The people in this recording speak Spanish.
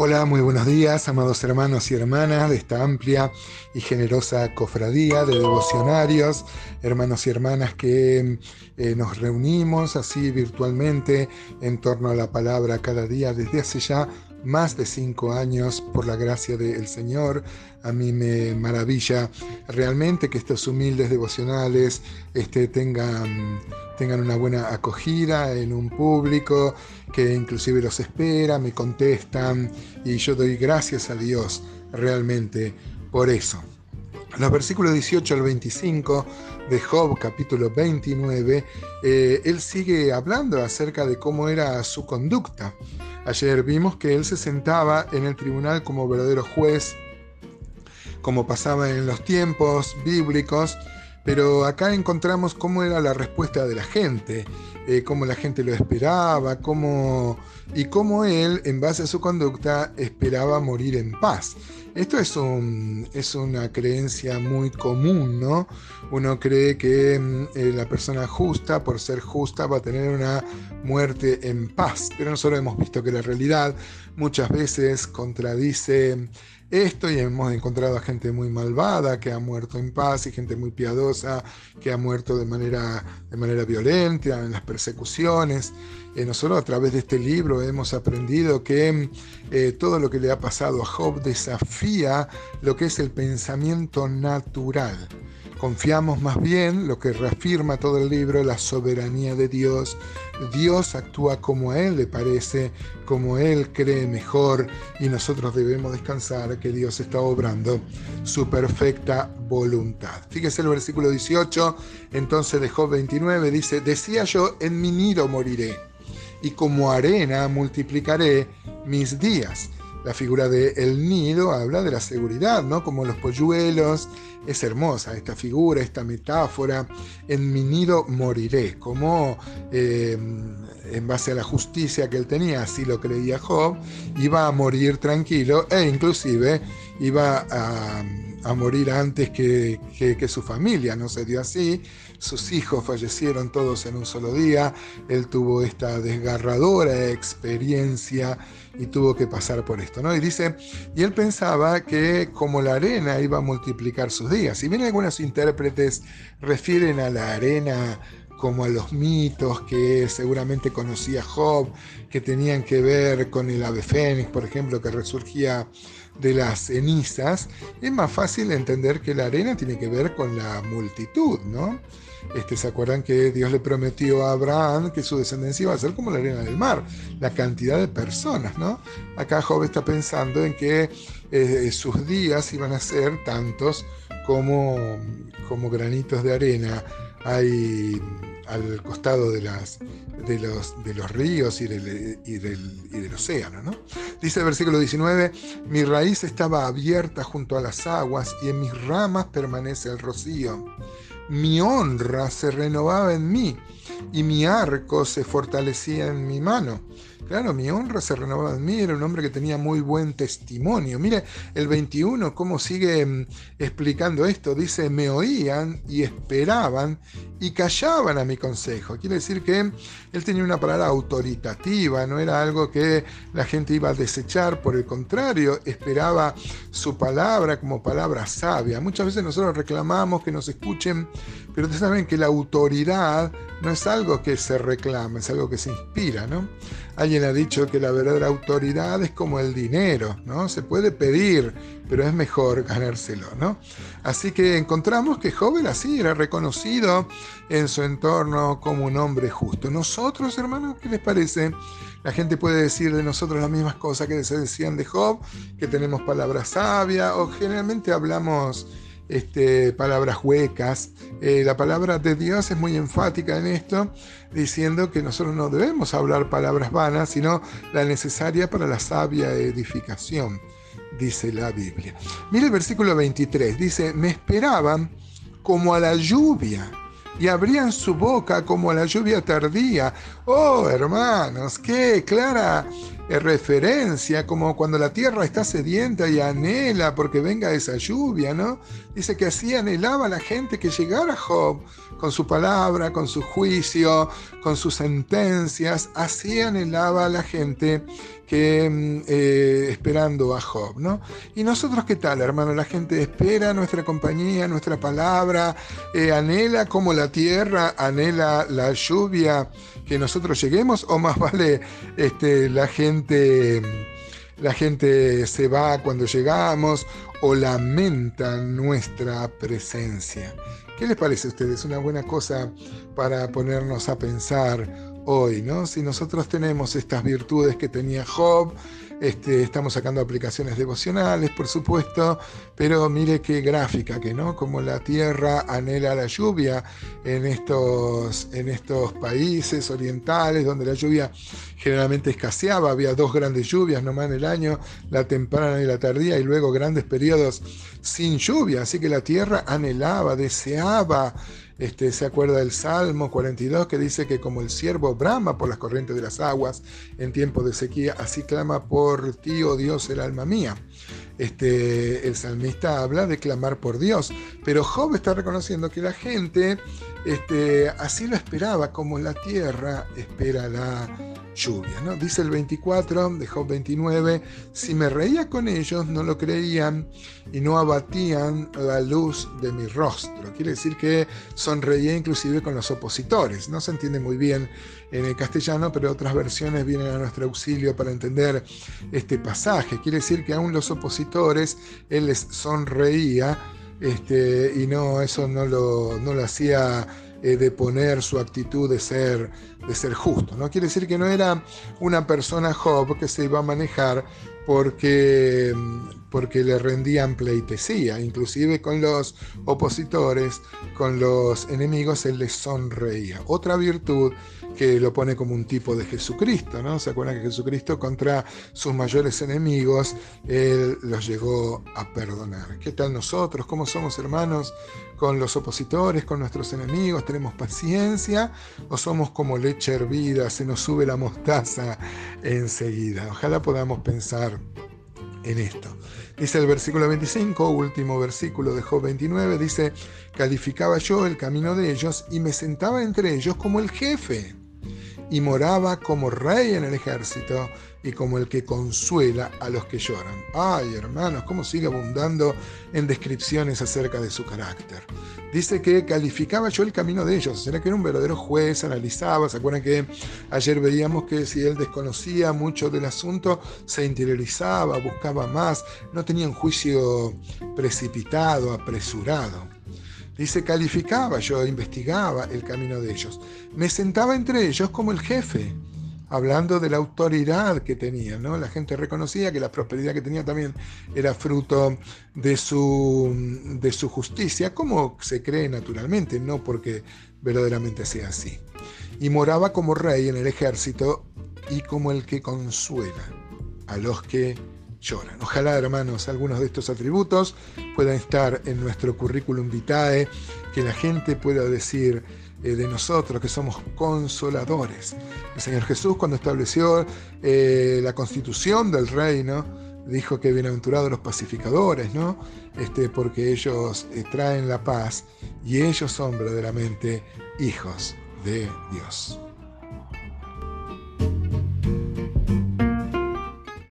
Hola, muy buenos días, amados hermanos y hermanas de esta amplia y generosa cofradía de devocionarios, hermanos y hermanas que eh, nos reunimos así virtualmente en torno a la palabra cada día desde hace ya más de cinco años por la gracia del Señor. A mí me maravilla realmente que estos humildes devocionales este, tengan, tengan una buena acogida en un público que inclusive los espera, me contestan y yo doy gracias a Dios realmente por eso. Los versículos 18 al 25 de Job capítulo 29, eh, él sigue hablando acerca de cómo era su conducta. Ayer vimos que él se sentaba en el tribunal como verdadero juez, como pasaba en los tiempos bíblicos, pero acá encontramos cómo era la respuesta de la gente, eh, cómo la gente lo esperaba, cómo, y cómo él, en base a su conducta, esperaba morir en paz. Esto es, un, es una creencia muy común, ¿no? Uno cree que mm, eh, la persona justa, por ser justa, va a tener una muerte en paz, pero nosotros hemos visto que la realidad muchas veces contradice esto y hemos encontrado a gente muy malvada que ha muerto en paz y gente muy piadosa que ha muerto de manera violenta en las persecuciones. Eh, nosotros a través de este libro hemos aprendido que eh, todo lo que le ha pasado a Job desafía lo que es el pensamiento natural. Confiamos más bien, lo que reafirma todo el libro, la soberanía de Dios. Dios actúa como a Él le parece, como Él cree mejor y nosotros debemos descansar que Dios está obrando su perfecta voluntad. Fíjese el versículo 18, entonces de Job 29 dice, decía yo, en mi nido moriré y como arena multiplicaré mis días. La figura de el nido habla de la seguridad, ¿no? Como los polluelos. Es hermosa esta figura, esta metáfora. En mi nido moriré, como eh, en base a la justicia que él tenía, así lo creía Job, iba a morir tranquilo e inclusive iba a, morir antes que, que su familia. No se dio así, sus hijos fallecieron todos en un solo día, él tuvo esta desgarradora experiencia y tuvo que pasar por esto, ¿no? Y dice, y él pensaba que como la arena iba a multiplicar sus días. Si bien algunos intérpretes refieren a la arena como a los mitos que seguramente conocía Job, que tenían que ver con el ave fénix, por ejemplo, que resurgía de las cenizas, es más fácil entender que la arena tiene que ver con la multitud, ¿no? Este, ¿Se acuerdan que Dios le prometió a Abraham que su descendencia iba a ser como la arena del mar? La cantidad de personas, ¿no? Acá Job está pensando en que eh, sus días iban a ser tantos como, como granitos de arena hay al costado de, las, de, los, de los ríos y del, y del, océano. ¿no? Dice el versículo 19, mi raíz estaba abierta junto a las aguas y en mis ramas permanece el rocío. Mi honra se renovaba en mí y mi arco se fortalecía en mi mano. Claro, mi honra se renovaba en mí, era un hombre que tenía muy buen testimonio. Mire, el 21, cómo sigue mm, explicando esto, dice, me oían y esperaban y callaban a mi consejo. Quiere decir que él tenía una palabra autoritativa, no era algo que la gente iba a desechar, por el contrario, esperaba su palabra como palabra sabia. Muchas veces nosotros reclamamos que nos escuchen, pero ustedes saben que la autoridad no es algo que se reclama, es algo que se inspira, ¿no? Alguien ha dicho que la verdadera autoridad es como el dinero, ¿no? Se puede pedir, pero es mejor ganárselo, ¿no? Así que encontramos que Job era así, era reconocido en su entorno como un hombre justo. Nosotros, hermanos, ¿qué les parece? La gente puede decir de nosotros las mismas cosas que se decían de Job, que tenemos palabras sabias, o generalmente hablamos este, palabras huecas. Eh, la palabra de Dios es muy enfática en esto, diciendo que nosotros no debemos hablar palabras vanas, sino la necesaria para la sabia edificación, dice la Biblia. Mire el versículo 23, dice, me esperaban como a la lluvia y abrían su boca como la lluvia tardía. Oh, hermanos, qué clara referencia, como cuando la tierra está sedienta y anhela porque venga esa lluvia, ¿no? Dice que así anhelaba la gente que llegara Job con su palabra, con su juicio, con sus sentencias, así anhelaba la gente que mm, eh, esperando a Job, ¿no? Y nosotros qué tal, hermano, la gente espera nuestra compañía, nuestra palabra, eh, anhela como la tierra anhela la lluvia que nosotros lleguemos, o más vale este, la gente la gente se va cuando llegamos o lamenta nuestra presencia. ¿Qué les parece a ustedes? Una buena cosa para ponernos a pensar hoy, ¿no? Si nosotros tenemos estas virtudes que tenía Job, este, estamos sacando aplicaciones devocionales, por supuesto, pero mire qué gráfica que no, como la tierra anhela la lluvia en estos, en estos países orientales donde la lluvia generalmente escaseaba, había dos grandes lluvias nomás en el año, la temprana y la tardía, y luego grandes periodos sin lluvia, así que la tierra anhelaba, deseaba este, se acuerda del Salmo 42 que dice que como el siervo brama por las corrientes de las aguas en tiempo de sequía, así clama por ti, oh Dios, el alma mía. Este, el salmista habla de clamar por Dios, pero Job está reconociendo que la gente este, así lo esperaba, como la tierra espera la lluvia. ¿no? Dice el 24 de Job 29, si me reía con ellos no lo creían y no abatían la luz de mi rostro. Quiere decir que sonreía inclusive con los opositores. No se entiende muy bien en el castellano, pero otras versiones vienen a nuestro auxilio para entender este pasaje. Quiere decir que aún los opositores, él les sonreía este, y no, eso no lo, no lo hacía eh, de poner su actitud de ser, de ser justo. No quiere decir que no era una persona Job que se iba a manejar porque, porque le rendían pleitesía, inclusive con los opositores, con los enemigos, él les sonreía. Otra virtud que lo pone como un tipo de Jesucristo, ¿no? ¿Se acuerdan que Jesucristo contra sus mayores enemigos, él los llegó a perdonar? ¿Qué tal nosotros? ¿Cómo somos hermanos con los opositores, con nuestros enemigos? ¿Tenemos paciencia o somos como leche hervida, se nos sube la mostaza enseguida? Ojalá podamos pensar en esto. Dice el versículo 25, último versículo de Job 29, dice, calificaba yo el camino de ellos y me sentaba entre ellos como el jefe y moraba como rey en el ejército y como el que consuela a los que lloran. Ay, hermanos, cómo sigue abundando en descripciones acerca de su carácter. Dice que calificaba yo el camino de ellos, será que era un verdadero juez, analizaba, ¿se acuerdan que ayer veíamos que si él desconocía mucho del asunto, se interiorizaba, buscaba más, no tenía un juicio precipitado, apresurado? Dice, calificaba, yo investigaba el camino de ellos. Me sentaba entre ellos como el jefe, hablando de la autoridad que tenía. ¿no? La gente reconocía que la prosperidad que tenía también era fruto de su, de su justicia, como se cree naturalmente, no porque verdaderamente sea así. Y moraba como rey en el ejército y como el que consuela a los que Ojalá, hermanos, algunos de estos atributos puedan estar en nuestro currículum vitae, que la gente pueda decir eh, de nosotros que somos consoladores. El Señor Jesús, cuando estableció eh, la constitución del reino, dijo que bienaventurados los pacificadores, ¿no? Este, porque ellos eh, traen la paz y ellos son verdaderamente hijos de Dios.